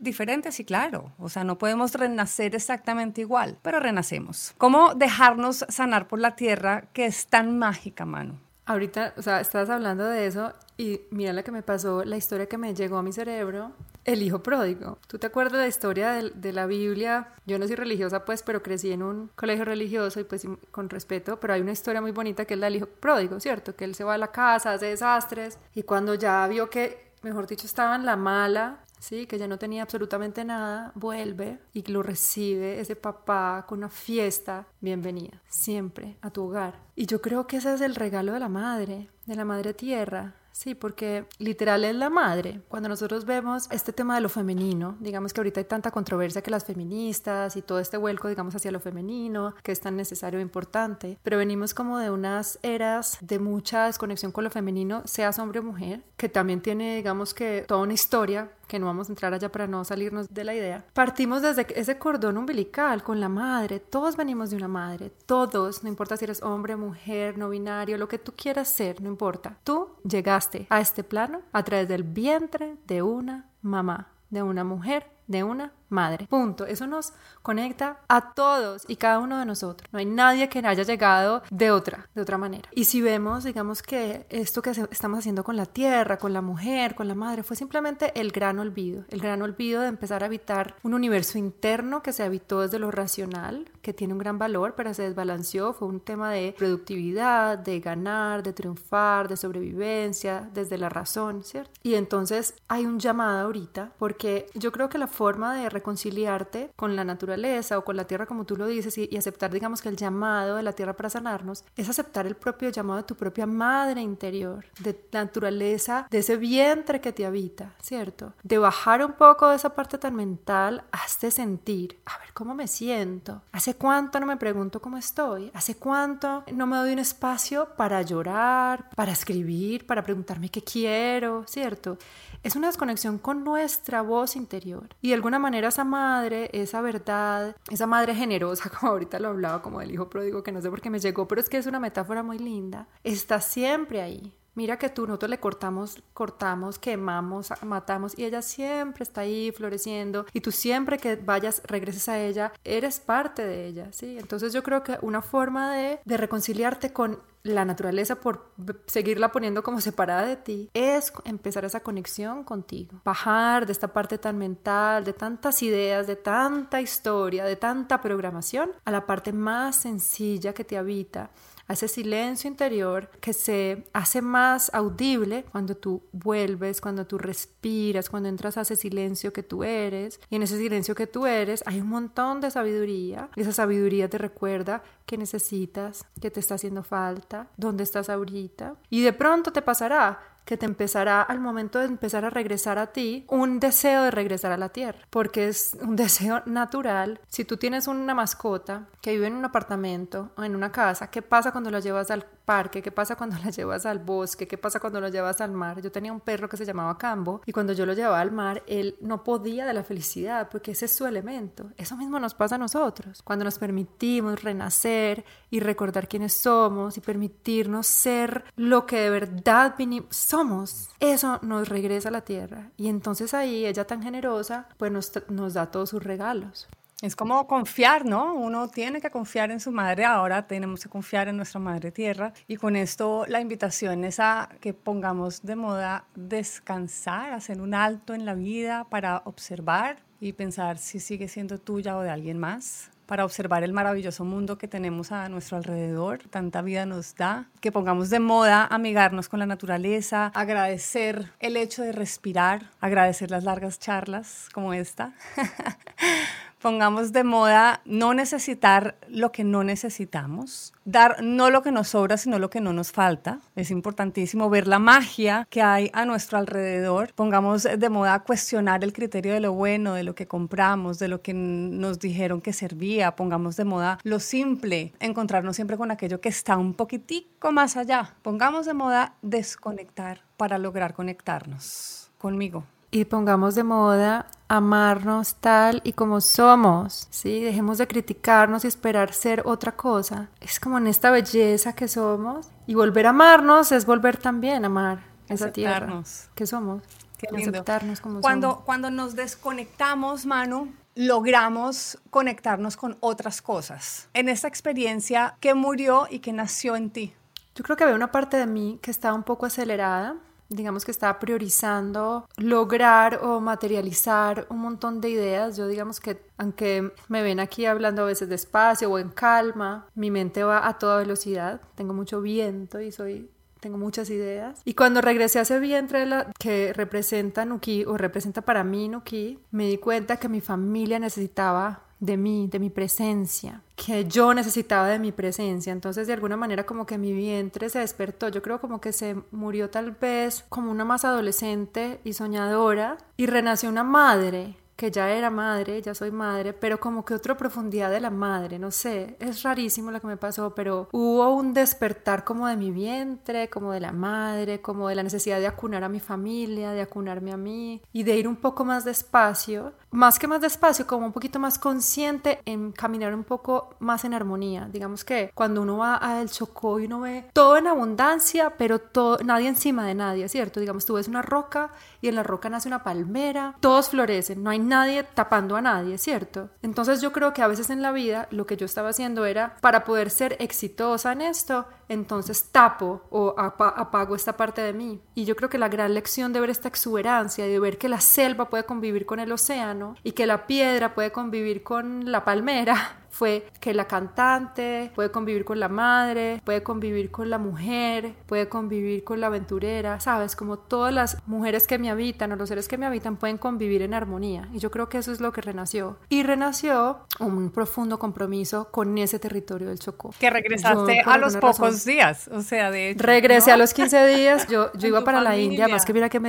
diferente, sí, claro. O sea, no podemos renacer exactamente igual, pero renacemos. ¿Cómo dejarnos sanar por la tierra que es tan mágica, mano?
Ahorita, o sea, estabas hablando de eso y mira la que me pasó, la historia que me llegó a mi cerebro, el hijo pródigo. ¿Tú te acuerdas de la historia de, la Biblia? Yo no soy religiosa, pues, pero crecí en un colegio religioso y pues con respeto, pero hay una historia muy bonita que es la del hijo pródigo, ¿cierto? Que él se va a la casa, hace desastres y cuando ya vio que, mejor dicho, estaba en la mala, ¿sí? que ya no tenía absolutamente nada, vuelve y lo recibe ese papá con una fiesta, bienvenida, siempre a tu hogar. Y yo creo que ese es el regalo de la madre, de la madre tierra, Sí, porque literal es la madre. Cuando nosotros vemos este tema de lo femenino, digamos que ahorita hay tanta controversia que las feministas y todo este vuelco, digamos, hacia lo femenino, que es tan necesario e importante, pero venimos como de unas eras de mucha desconexión con lo femenino, seas hombre o mujer, que también tiene, digamos que, toda una historia que no vamos a entrar allá para no salirnos de la idea. Partimos desde ese cordón umbilical con la madre, todos venimos de una madre, todos, no importa si eres hombre, mujer, no binario, lo que tú quieras ser, no importa. Tú llegaste a este plano a través del vientre de una mamá, de una mujer, de una madre. Punto. Eso nos conecta a todos y cada uno de nosotros. No hay nadie que haya llegado de otra, de otra manera. Y si vemos, digamos que esto que estamos haciendo con la tierra, con la mujer, con la madre, fue simplemente el gran olvido. El gran olvido de empezar a habitar un universo interno que se habitó desde lo racional, que tiene un gran valor, pero se desbalanceó. Fue un tema de productividad, de ganar, de triunfar, de sobrevivencia, desde la razón, ¿cierto? Y entonces hay un llamado ahorita, porque yo creo que la forma de reconciliarte con la naturaleza o con la tierra como tú lo dices y, aceptar digamos que el llamado de la tierra para sanarnos es aceptar el propio llamado de tu propia madre interior, de la naturaleza, de ese vientre que te habita, ¿cierto? De bajar un poco de esa parte tan mental, hazte sentir, a ver cómo me siento, hace cuánto no me pregunto cómo estoy, hace cuánto no me doy un espacio para llorar, para escribir, para preguntarme qué quiero, ¿cierto? Es una desconexión con nuestra voz interior y de alguna manera esa madre, esa verdad, esa madre generosa, como ahorita lo hablaba, como del hijo pródigo, que no sé por qué me llegó, pero es que es una metáfora muy linda, está siempre ahí. Mira que tú, nosotros le cortamos, cortamos, quemamos, matamos y ella siempre está ahí floreciendo y tú siempre que vayas, regreses a ella, eres parte de ella, ¿sí? Entonces yo creo que una forma de, de reconciliarte con la naturaleza por seguirla poniendo como separada de ti, es empezar esa conexión contigo. Bajar de esta parte tan mental, de tantas ideas, de tanta historia, de tanta programación, a la parte más sencilla que te habita, a ese silencio interior que se hace más audible cuando tú vuelves, cuando tú respiras, cuando entras a ese silencio que tú eres. Y en ese silencio que tú eres hay un montón de sabiduría. Y esa sabiduría te recuerda que necesitas, que te está haciendo falta, dónde estás ahorita. Y de pronto te pasará que te empezará al momento de empezar a regresar a ti un deseo de regresar a la tierra, porque es un deseo natural. Si tú tienes una mascota que vive en un apartamento o en una casa, ¿qué pasa cuando la llevas al parque? ¿Qué pasa cuando la llevas al bosque? ¿Qué pasa cuando lo llevas al mar? Yo tenía un perro que se llamaba Cambo y cuando yo lo llevaba al mar, él no podía de la felicidad porque ese es su elemento. Eso mismo nos pasa a nosotros. Cuando nos permitimos renacer y recordar quiénes somos y permitirnos ser lo que de verdad somos, eso nos regresa a la tierra. Y entonces ahí ella tan generosa, pues nos, nos da todos sus regalos.
Es como confiar, ¿no? Uno tiene que confiar en su madre, ahora tenemos que confiar en nuestra madre tierra. Y con esto la invitación es a que pongamos de moda descansar, hacer un alto en la vida para observar y pensar si sigue siendo tuya o de alguien más para observar el maravilloso mundo que tenemos a nuestro alrededor, tanta vida nos da, que pongamos de moda amigarnos con la naturaleza, agradecer el hecho de respirar, agradecer las largas charlas como esta. pongamos de moda no necesitar lo que no necesitamos, dar no lo que nos sobra, sino lo que no nos falta. Es importantísimo ver la magia que hay a nuestro alrededor. Pongamos de moda cuestionar el criterio de lo bueno, de lo que compramos, de lo que nos dijeron que servía. Pongamos de moda lo simple, encontrarnos siempre con aquello que está un poquitico más allá. Pongamos de moda desconectar para lograr conectarnos conmigo
y pongamos de moda amarnos tal y como somos, ¿sí? Dejemos de criticarnos y esperar ser otra cosa. Es como en esta belleza que somos y volver a amarnos es volver también a amar esa tierra que somos.
Qué Aceptarnos como cuando, somos. Cuando nos desconectamos, Manu, logramos conectarnos con otras cosas. En esta experiencia, ¿qué murió y qué nació en ti?
Yo creo que había una parte de mí que estaba un poco acelerada digamos que estaba priorizando lograr o materializar un montón de ideas. Yo digamos que aunque me ven aquí hablando a veces despacio o en calma, mi mente va a toda velocidad, tengo mucho viento y soy tengo muchas ideas. Y cuando regresé a ese vientre la, que representa Nuki o representa para mí Nuki, me di cuenta que mi familia necesitaba de mí, de mi presencia, que yo necesitaba de mi presencia. Entonces, de alguna manera, como que mi vientre se despertó. Yo creo como que se murió tal vez como una más adolescente y soñadora y renació una madre que ya era madre, ya soy madre, pero como que otra profundidad de la madre, no sé, es rarísimo lo que me pasó, pero hubo un despertar como de mi vientre, como de la madre, como de la necesidad de acunar a mi familia, de acunarme a mí y de ir un poco más despacio, más que más despacio, como un poquito más consciente en caminar un poco más en armonía. Digamos que cuando uno va al Chocó y uno ve todo en abundancia, pero todo, nadie encima de nadie, ¿cierto? Digamos, tú ves una roca y en la roca nace una palmera, todos florecen, no hay nadie tapando a nadie, ¿cierto? Entonces yo creo que a veces en la vida lo que yo estaba haciendo era, para poder ser exitosa en esto, entonces tapo o apago esta parte de mí. Y yo creo que la gran lección de ver esta exuberancia, de ver que la selva puede convivir con el océano y que la piedra puede convivir con la palmera, fue que la cantante puede convivir con la madre, puede convivir con la mujer, puede convivir con la aventurera, ¿sabes? Como todas las mujeres que me habitan o los seres que me habitan pueden convivir en armonía. Y yo creo que eso es lo que renació. Y renació un profundo compromiso con ese territorio del Chocó.
Que regresaste a los pocos días, o sea, de hecho,
Regresé a los 15 días, yo, yo iba para la India, más que mira que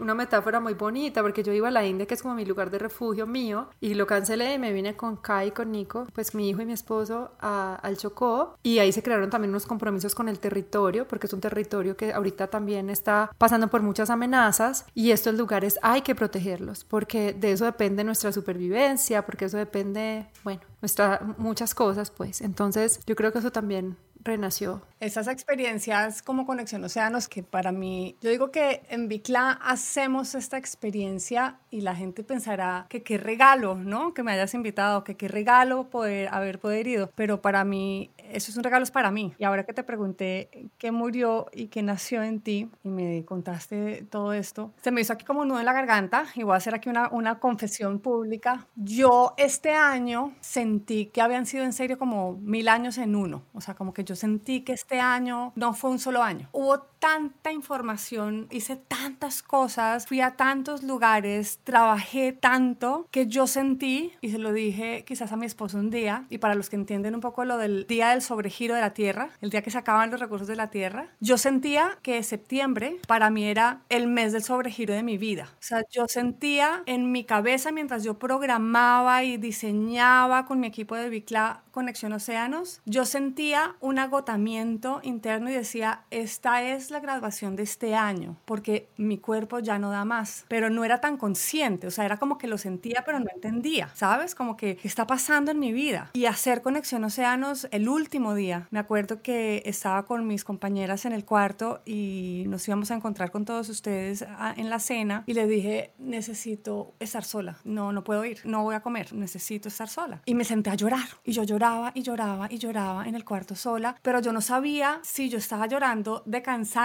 una metáfora muy bonita, porque yo iba a la India, que es como mi lugar de refugio mío, y lo cancelé y me vine con Kai con Nico, pues mi hijo y mi esposo al Chocó y ahí se crearon también unos compromisos con el territorio porque es un territorio que ahorita también está pasando por muchas amenazas y estos lugares hay que protegerlos porque de eso depende nuestra supervivencia, porque eso depende, bueno, nuestra, muchas cosas pues. Entonces yo creo que eso también renació.
Esas experiencias como Conexión Océanos, que para mí, yo digo que en Bicla hacemos esta experiencia y la gente pensará que qué regalo, ¿no? Que me hayas invitado, que qué regalo poder haber podido, pero para mí, eso es un regalo para mí. Y ahora que te pregunté qué murió y qué nació en ti y me contaste todo esto, se me hizo aquí como un nudo en la garganta y voy a hacer aquí una, una confesión pública. Yo este año sentí que habían sido en serio como mil años en uno, o sea, como que yo sentí que este año no fue un solo año. Hubo tanta información, hice tantas cosas, fui a tantos lugares, trabajé tanto que yo sentí, y se lo dije quizás a mi esposo un día, y para los que entienden un poco lo del día del sobregiro de la Tierra, el día que se acaban los recursos de la Tierra, yo sentía que septiembre para mí era el mes del sobregiro de mi vida. O sea, yo sentía en mi cabeza mientras yo programaba y diseñaba con mi equipo de Bicla Conexión Océanos, yo sentía una agotamiento interno y decía, esta es la graduación de este año porque mi cuerpo ya no da más, pero no era tan consciente, o sea, era como que lo sentía pero no entendía, ¿sabes? Como que ¿qué está pasando en mi vida? Y hacer conexión océanos el último día, me acuerdo que estaba con mis compañeras en el cuarto y nos íbamos a encontrar con todos ustedes ah, en la cena y le dije, necesito estar sola, no, no puedo ir, no voy a comer, necesito estar sola. Y me senté a llorar y yo lloraba y lloraba y lloraba en el cuarto sola, pero yo no sabía si yo estaba llorando de cansancio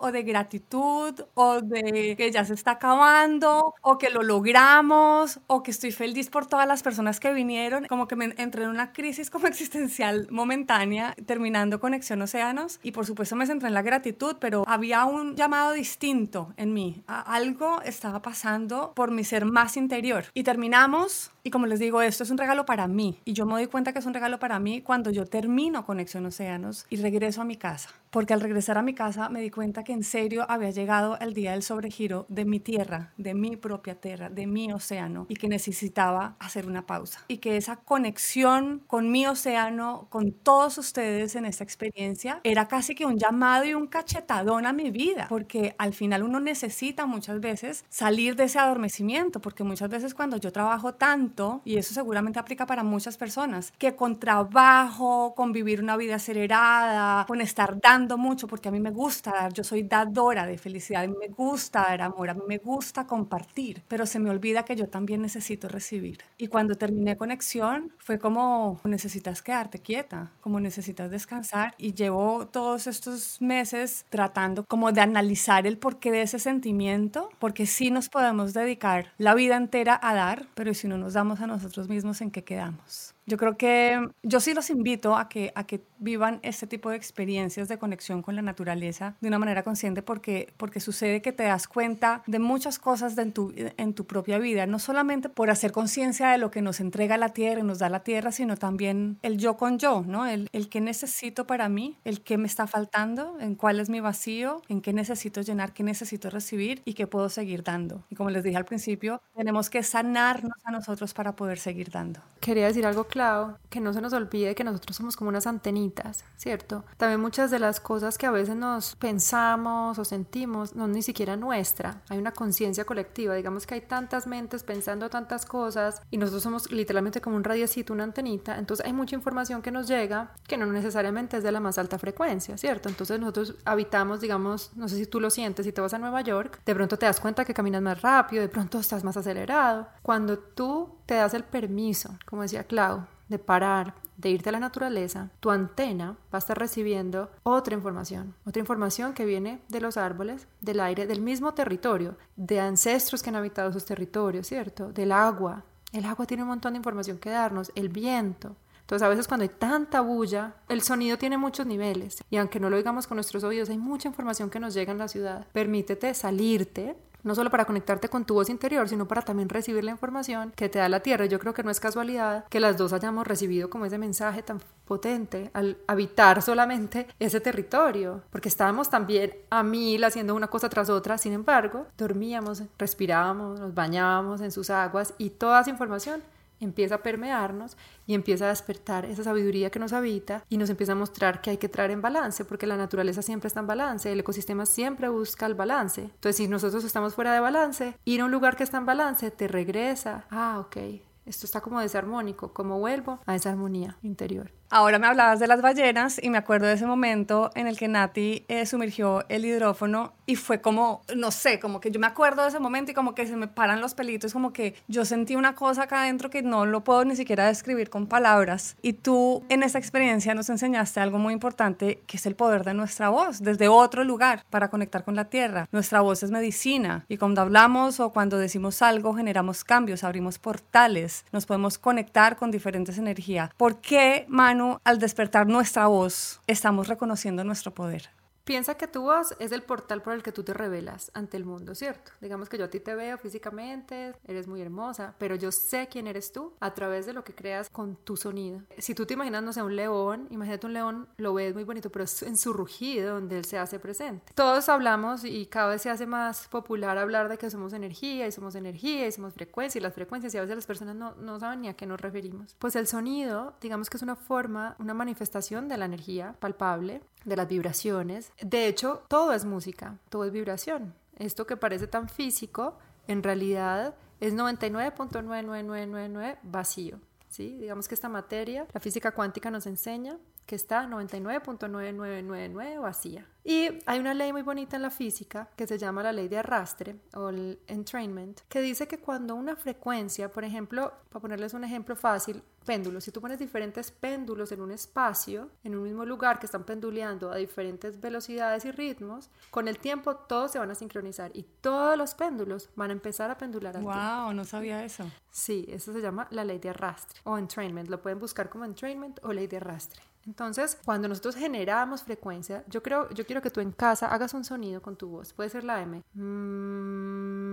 o de gratitud o de que ya se está acabando o que lo logramos o que estoy feliz por todas las personas que vinieron, como que me entré en una crisis como existencial momentánea, terminando Conexión Océanos y por supuesto me centré en la gratitud, pero había un llamado distinto en mí, algo estaba pasando por mi ser más interior y terminamos y como les digo, esto es un regalo para mí. Y yo me doy cuenta que es un regalo para mí cuando yo termino Conexión Océanos y regreso a mi casa. Porque al regresar a mi casa me di cuenta que en serio había llegado el día del sobregiro de mi tierra, de mi propia tierra, de mi océano. Y que necesitaba hacer una pausa. Y que esa conexión con mi océano, con todos ustedes en esta experiencia, era casi que un llamado y un cachetadón a mi vida. Porque al final uno necesita muchas veces salir de ese adormecimiento. Porque muchas veces cuando yo trabajo tanto, y eso seguramente aplica para muchas personas, que con trabajo, con vivir una vida acelerada, con estar dando mucho, porque a mí me gusta dar, yo soy dadora de felicidad, a mí me gusta dar amor, a mí me gusta compartir, pero se me olvida que yo también necesito recibir. Y cuando terminé conexión, fue como necesitas quedarte quieta, como necesitas descansar y llevo todos estos meses tratando como de analizar el porqué de ese sentimiento, porque sí nos podemos dedicar la vida entera a dar, pero si no nos damos a nosotros mismos en qué quedamos. Yo creo que yo sí los invito a que, a que vivan este tipo de experiencias de conexión con la naturaleza de una manera consciente porque, porque sucede que te das cuenta de muchas cosas de en, tu, en tu propia vida, no solamente por hacer conciencia de lo que nos entrega la tierra y nos da la tierra, sino también el yo con yo, ¿no? El, el que necesito para mí, el que me está faltando, en cuál es mi vacío, en qué necesito llenar, qué necesito recibir y qué puedo seguir dando. Y como les dije al principio, tenemos que sanarnos a nosotros para poder seguir dando.
Quería decir algo que no se nos olvide que nosotros somos como unas antenitas, ¿cierto? También muchas de las cosas que a veces nos pensamos o sentimos no ni siquiera nuestra. Hay una conciencia colectiva, digamos que hay tantas mentes pensando tantas cosas y nosotros somos literalmente como un radiocito, una antenita, entonces hay mucha información que nos llega que no necesariamente es de la más alta frecuencia, ¿cierto? Entonces nosotros habitamos, digamos, no sé si tú lo sientes, si te vas a Nueva York, de pronto te das cuenta que caminas más rápido, de pronto estás más acelerado. Cuando tú te das el permiso, como decía Clau, de parar, de irte a la naturaleza, tu antena va a estar recibiendo otra información, otra información que viene de los árboles, del aire, del mismo territorio, de ancestros que han habitado esos territorios, ¿cierto? Del agua. El agua tiene un montón de información que darnos, el viento. Entonces a veces cuando hay tanta bulla, el sonido tiene muchos niveles y aunque no lo oigamos con nuestros oídos, hay mucha información que nos llega en la ciudad. Permítete salirte no solo para conectarte con tu voz interior, sino para también recibir la información que te da la tierra. Yo creo que no es casualidad que las dos hayamos recibido como ese mensaje tan potente al habitar solamente ese territorio, porque estábamos también a mil haciendo una cosa tras otra, sin embargo, dormíamos, respirábamos, nos bañábamos en sus aguas y toda esa información empieza a permearnos y empieza a despertar esa sabiduría que nos habita y nos empieza a mostrar que hay que traer en balance, porque la naturaleza siempre está en balance, el ecosistema siempre busca el balance. Entonces, si nosotros estamos fuera de balance, ir a un lugar que está en balance te regresa, ah, ok, esto está como desarmónico, como vuelvo a esa armonía interior.
Ahora me hablabas de las ballenas y me acuerdo de ese momento en el que Nati eh, sumergió el hidrófono y fue como, no sé, como que yo me acuerdo de ese momento y como que se me paran los pelitos, como que yo sentí una cosa acá adentro que no lo puedo ni siquiera describir con palabras. Y tú en esa experiencia nos enseñaste algo muy importante, que es el poder de nuestra voz, desde otro lugar para conectar con la tierra. Nuestra voz es medicina y cuando hablamos o cuando decimos algo generamos cambios, abrimos portales, nos podemos conectar con diferentes energías. ¿Por qué, al despertar nuestra voz, estamos reconociendo nuestro poder.
Piensa que tu voz es el portal por el que tú te revelas ante el mundo, ¿cierto? Digamos que yo a ti te veo físicamente, eres muy hermosa, pero yo sé quién eres tú a través de lo que creas con tu sonido. Si tú te imaginas, no sé, un león, imagínate un león, lo ves muy bonito, pero es en su rugido donde él se hace presente. Todos hablamos y cada vez se hace más popular hablar de que somos energía y somos energía y somos frecuencia y las frecuencias y a veces las personas no, no saben ni a qué nos referimos. Pues el sonido, digamos que es una forma, una manifestación de la energía palpable, de las vibraciones, De hecho, todo es música, todo es vibración. Esto que parece tan físico, en realidad es 99.99999 vacío. ¿sí? Digamos que esta materia, la física cuántica nos enseña que está 99.9999 vacía. Y hay una ley muy bonita en la física que se llama la ley de arrastre o el entrainment, que dice que cuando una frecuencia, por ejemplo, para ponerles un ejemplo fácil, péndulos, si tú pones diferentes péndulos en un espacio, en un mismo lugar que están penduleando a diferentes velocidades y ritmos, con el tiempo todos se van a sincronizar y todos los péndulos van a empezar a pendular.
Wow, no sabía eso.
Sí, eso se llama la ley de arrastre o entrainment. Lo pueden buscar como entrainment o ley de arrastre. Entonces, cuando nosotros generamos frecuencia, yo creo, yo quiero que tú en casa hagas un sonido con tu voz. Puede ser la M. Mm,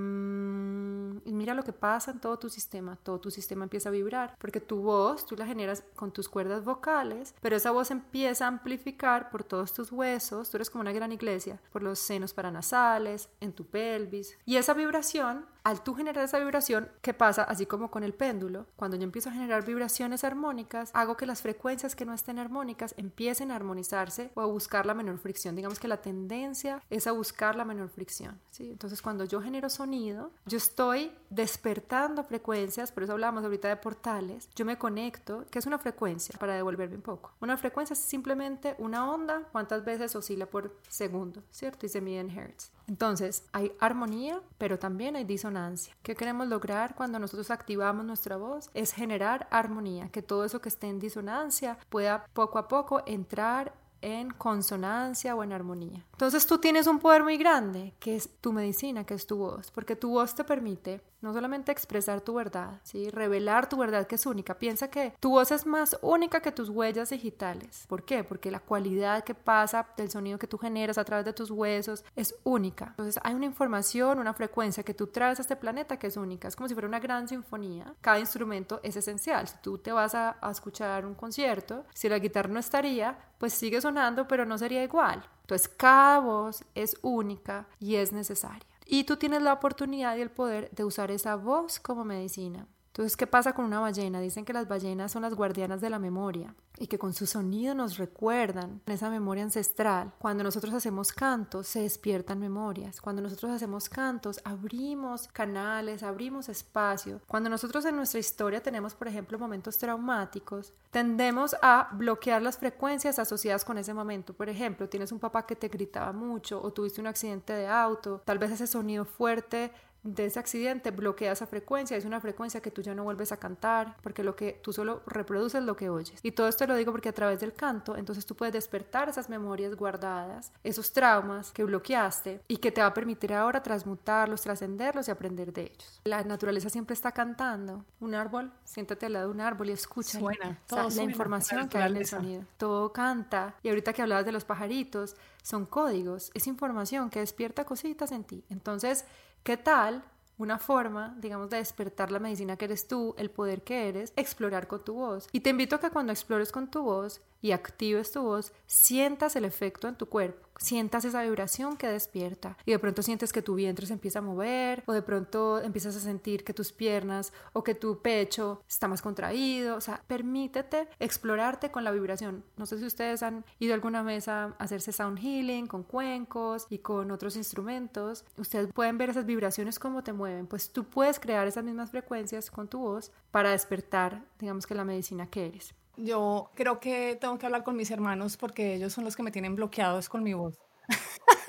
y mira lo que pasa en todo tu sistema. Todo tu sistema empieza a vibrar porque tu voz, tú la generas con tus cuerdas vocales, pero esa voz empieza a amplificar por todos tus huesos. Tú eres como una gran iglesia, por los senos paranasales, en tu pelvis. Y esa vibración al tú generar esa vibración, ¿qué pasa? Así como con el péndulo, cuando yo empiezo a generar vibraciones armónicas, hago que las frecuencias que no estén armónicas empiecen a armonizarse o a buscar la menor fricción. Digamos que la tendencia es a buscar la menor fricción. ¿sí? Entonces, cuando yo genero sonido, yo estoy despertando frecuencias, por eso hablábamos ahorita de portales, yo me conecto, que es una frecuencia, para devolverme un poco. Una frecuencia es simplemente una onda, cuántas veces oscila por segundo, ¿cierto? Y se mide en hertz. Entonces, hay armonía, pero también hay disonancia. ¿Qué queremos lograr cuando nosotros activamos nuestra voz? Es generar armonía, que todo eso que esté en disonancia pueda poco a poco entrar en consonancia o en armonía. Entonces tú tienes un poder muy grande, que es tu medicina, que es tu voz, porque tu voz te permite no solamente expresar tu verdad, ¿sí? revelar tu verdad que es única. Piensa que tu voz es más única que tus huellas digitales. ¿Por qué? Porque la cualidad que pasa del sonido que tú generas a través de tus huesos es única. Entonces hay una información, una frecuencia que tú traes a este planeta que es única. Es como si fuera una gran sinfonía. Cada instrumento es esencial. Si tú te vas a, a escuchar un concierto, si la guitarra no estaría, pues sigue sonando, pero no sería igual. Entonces cada voz es única y es necesaria. Y tú tienes la oportunidad y el poder de usar esa voz como medicina. Entonces, ¿qué pasa con una ballena? Dicen que las ballenas son las guardianas de la memoria y que con su sonido nos recuerdan esa memoria ancestral. Cuando nosotros hacemos cantos, se despiertan memorias. Cuando nosotros hacemos cantos, abrimos canales, abrimos espacio. Cuando nosotros en nuestra historia tenemos, por ejemplo, momentos traumáticos, tendemos a bloquear las frecuencias asociadas con ese momento. Por ejemplo, tienes un papá que te gritaba mucho o tuviste un accidente de auto, tal vez ese sonido fuerte de ese accidente bloquea esa frecuencia, es una frecuencia que tú ya no vuelves a cantar, porque lo que tú solo reproduces lo que oyes. Y todo esto lo digo porque a través del canto, entonces tú puedes despertar esas memorias guardadas, esos traumas que bloqueaste y que te va a permitir ahora transmutarlos, trascenderlos y aprender de ellos. La naturaleza siempre está cantando. Un árbol, siéntate al lado de un árbol y escucha.
Suena,
la información que hay en el sonido. Todo canta. Y ahorita que hablabas de los pajaritos, son códigos, es información que despierta cositas en ti. Entonces, ¿Qué tal una forma, digamos, de despertar la medicina que eres tú, el poder que eres, explorar con tu voz. Y te invito a que cuando explores con tu voz y actives tu voz, sientas el efecto en tu cuerpo sientas esa vibración que despierta y de pronto sientes que tu vientre se empieza a mover o de pronto empiezas a sentir que tus piernas o que tu pecho está más contraído, o sea, permítete explorarte con la vibración. No sé si ustedes han ido alguna vez a hacerse sound healing con cuencos y con otros instrumentos, ustedes pueden ver esas vibraciones cómo te mueven, pues tú puedes crear esas mismas frecuencias con tu voz para despertar, digamos que la medicina que eres.
Yo creo que tengo que hablar con mis hermanos porque ellos son los que me tienen bloqueados con mi voz.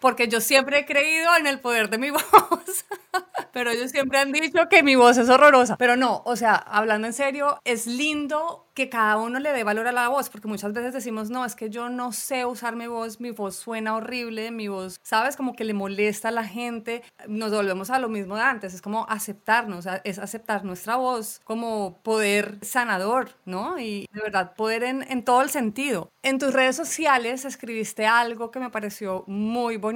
porque yo siempre he creído en el poder de mi voz. Pero ellos siempre han dicho que mi voz es horrorosa. Pero no, o sea, hablando en serio, es lindo que cada uno le dé valor a la voz, porque muchas veces decimos, no, es que yo no sé usar mi voz, mi voz suena horrible, mi voz, ¿sabes? Como que le molesta a la gente. Nos volvemos a lo mismo de antes, es como aceptarnos, es aceptar nuestra voz como poder sanador, ¿no? Y de verdad, poder en, en todo el sentido. En tus redes sociales escribiste algo que me pareció muy bonito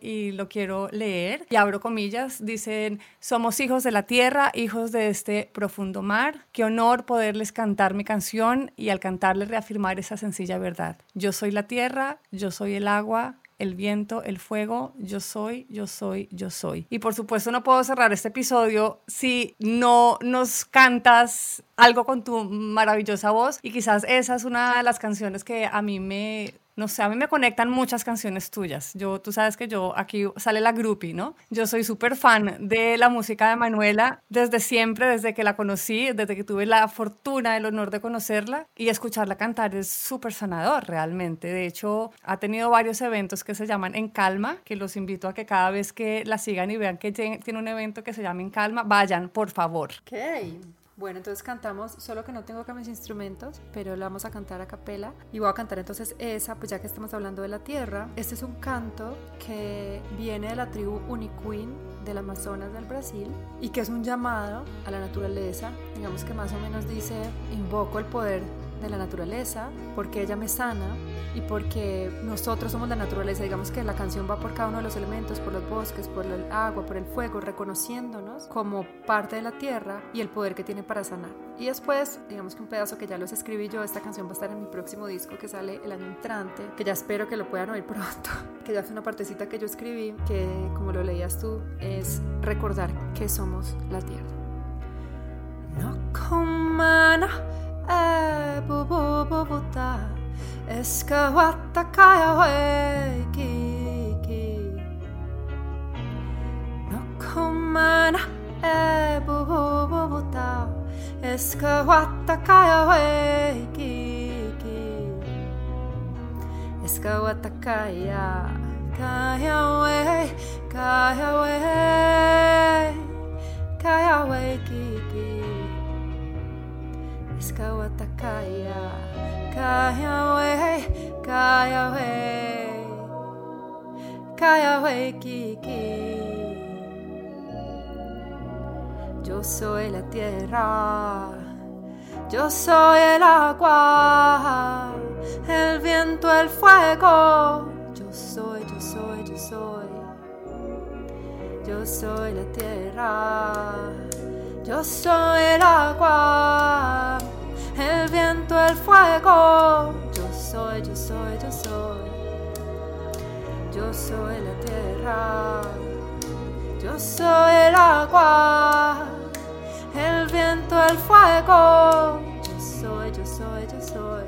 y lo quiero leer. Y abro comillas, dicen, somos hijos de la tierra, hijos de este profundo mar. Qué honor poderles cantar mi canción y al cantarle reafirmar esa sencilla verdad. Yo soy la tierra, yo soy el agua, el viento, el fuego, yo soy, yo soy, yo soy. Y por supuesto no puedo cerrar este episodio si no nos cantas algo con tu maravillosa voz y quizás esa es una de las canciones que a mí me no sé, a mí me conectan muchas canciones tuyas. Yo, tú sabes que yo, aquí sale la groupie, ¿no? Yo soy súper fan de la música de Manuela desde siempre, desde que la conocí, desde que tuve la fortuna, el honor de conocerla y escucharla cantar es súper sanador realmente. De hecho, ha tenido varios eventos que se llaman En Calma, que los invito a que cada vez que la sigan y vean que tiene un evento que se llama En Calma, vayan, por favor.
Ok. Bueno, entonces cantamos, solo que no tengo acá mis instrumentos, pero la vamos a cantar a capela. Y voy a cantar entonces esa, pues ya que estamos hablando de la tierra. Este es un canto que viene de la tribu Uniquin del Amazonas del Brasil y que es un llamado a la naturaleza. Digamos que más o menos dice, invoco el poder de la naturaleza, porque ella me sana y porque nosotros somos la naturaleza. Digamos que la canción va por cada uno de los elementos, por los bosques, por el agua, por el fuego, reconociéndonos como parte de la tierra y el poder que tiene para sanar. Y después, digamos que un pedazo que ya los escribí yo, esta canción va a estar en mi próximo disco que sale el año entrante, que ya espero que lo puedan oír pronto, que ya fue una partecita que yo escribí, que como lo leías tú, es recordar que somos la tierra. No comana Ebu bu bu bu ta, Eska huatta kaja hoikiki Nokkomana Ebu bu bu bu da Eska huatta kaja hoikiki Eska huatta kaja Kaja hoi Kaja hoi Kaja hoikiki ki ki Iskawata kaya, kaya we, kaya we, kaya we kiki. Yo soy la tierra, yo soy el agua, el viento, el fuego. Yo soy, yo soy, yo soy. Yo soy la tierra. Yo soy el agua, el viento, el fuego. Yo soy, yo soy, yo soy. Yo soy la tierra. Yo soy el agua, el viento, el fuego. Yo soy, yo soy, yo soy.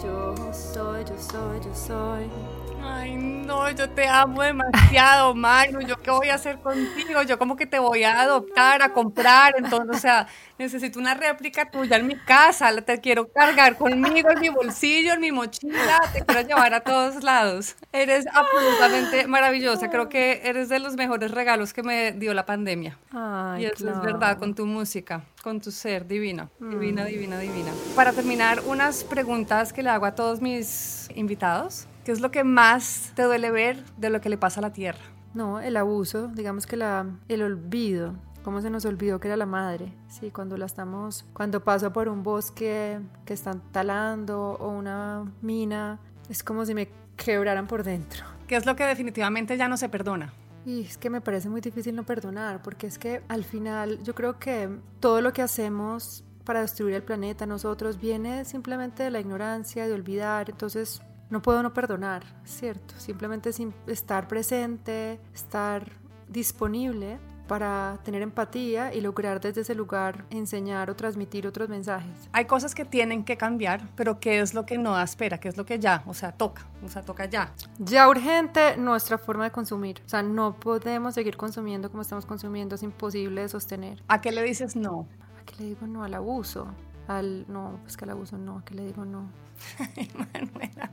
Yo soy, yo soy, yo soy.
Ay, no, yo te amo demasiado, Manu. ¿Yo qué voy a hacer contigo? Yo como que te voy a adoptar, a comprar. Entonces, o sea, necesito una réplica tuya en mi casa. Te quiero cargar conmigo en mi bolsillo, en mi mochila. Te quiero llevar a todos lados. Eres absolutamente maravillosa. Creo que eres de los mejores regalos que me dio la pandemia.
Ay,
y eso
claro.
es verdad, con tu música, con tu ser divina. Divina, divina, divina. Para terminar, unas preguntas que le hago a todos mis invitados. ¿Qué es lo que más te duele ver de lo que le pasa a la Tierra?
No, el abuso, digamos que la, el olvido, cómo se nos olvidó que era la madre, sí, cuando la estamos, cuando paso por un bosque que están talando o una mina, es como si me quebraran por dentro.
¿Qué es lo que definitivamente ya no se perdona?
Y es que me parece muy difícil no perdonar, porque es que al final yo creo que todo lo que hacemos para destruir el planeta, nosotros, viene simplemente de la ignorancia, de olvidar, entonces no puedo no perdonar, ¿cierto? Simplemente estar presente, estar disponible para tener empatía y lograr desde ese lugar enseñar o transmitir otros mensajes.
Hay cosas que tienen que cambiar, pero ¿qué es lo que no da espera? ¿Qué es lo que ya? O sea, toca, o sea, toca ya.
Ya urgente nuestra forma de consumir. O sea, no podemos seguir consumiendo como estamos consumiendo, es imposible de sostener.
¿A qué le dices no?
¿A qué le digo no? Al abuso. Al, no, pues que al abuso no, ¿a qué le digo no?
Ay, Manuela.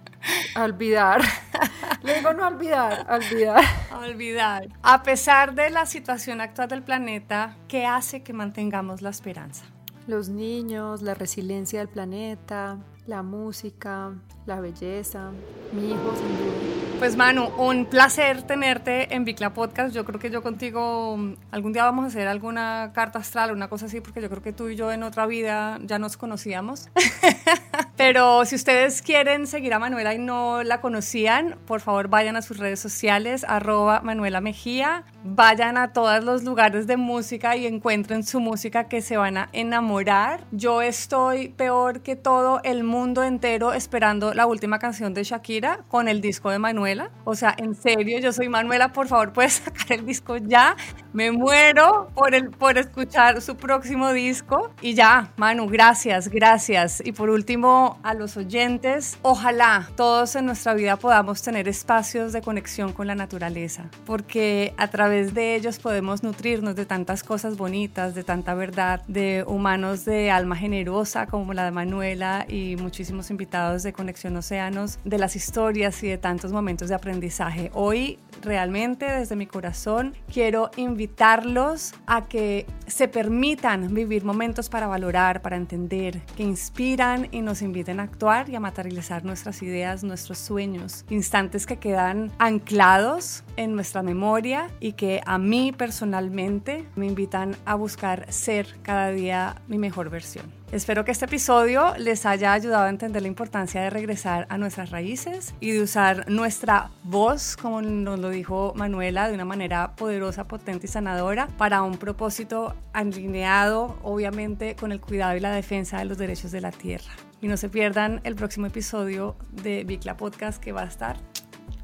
A olvidar. le digo no olvidar, a olvidar.
A olvidar. A pesar de la situación actual del planeta, ¿qué hace que mantengamos la esperanza?
Los niños, la resiliencia del planeta, la música, la belleza, mi hijo sin duda.
Pues Manu, un placer tenerte en Bicla Podcast. Yo creo que yo contigo mm, algún día vamos a hacer alguna carta astral, una cosa así, porque yo creo que tú y yo en otra vida ya nos conocíamos. Pero si ustedes quieren seguir a Manuela y no la conocían, por favor vayan a sus redes sociales, arroba Manuela Mejía, vayan a todos los lugares de música y encuentren su música que se van a enamorar. Yo estoy peor que todo el mundo entero esperando la última canción de Shakira con el disco de Manuela. O sea, en serio, yo soy Manuela, por favor, puedes sacar el disco ya. Me muero por, el, por escuchar su próximo disco. Y ya, Manu, gracias, gracias. Y por último, a los oyentes, ojalá todos en nuestra vida podamos tener espacios de conexión con la naturaleza, porque a través de ellos podemos nutrirnos de tantas cosas bonitas, de tanta verdad, de humanos de alma generosa como la de Manuela y muchísimos invitados de Conexión Océanos, de las historias y de tantos momentos de aprendizaje. Hoy realmente desde mi corazón quiero invitarlos a que se permitan vivir momentos para valorar, para entender, que inspiran y nos inviten a actuar y a materializar nuestras ideas, nuestros sueños, instantes que quedan anclados en nuestra memoria y que a mí personalmente me invitan a buscar ser cada día mi mejor versión. Espero que este episodio les haya ayudado a entender la importancia de regresar a nuestras raíces y de usar nuestra voz, como nos lo dijo Manuela, de una manera poderosa, potente y sanadora para un propósito alineado, obviamente, con el cuidado y la defensa de los derechos de la tierra. Y no se pierdan el próximo episodio de Bicla Podcast que va a estar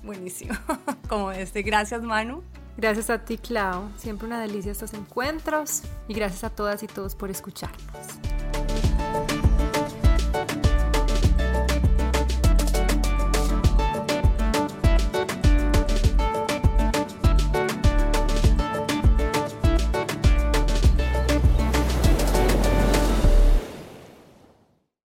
buenísimo, como este. Gracias, Manu.
Gracias a ti, Clau. Siempre una delicia estos encuentros y gracias a todas y todos por escucharnos.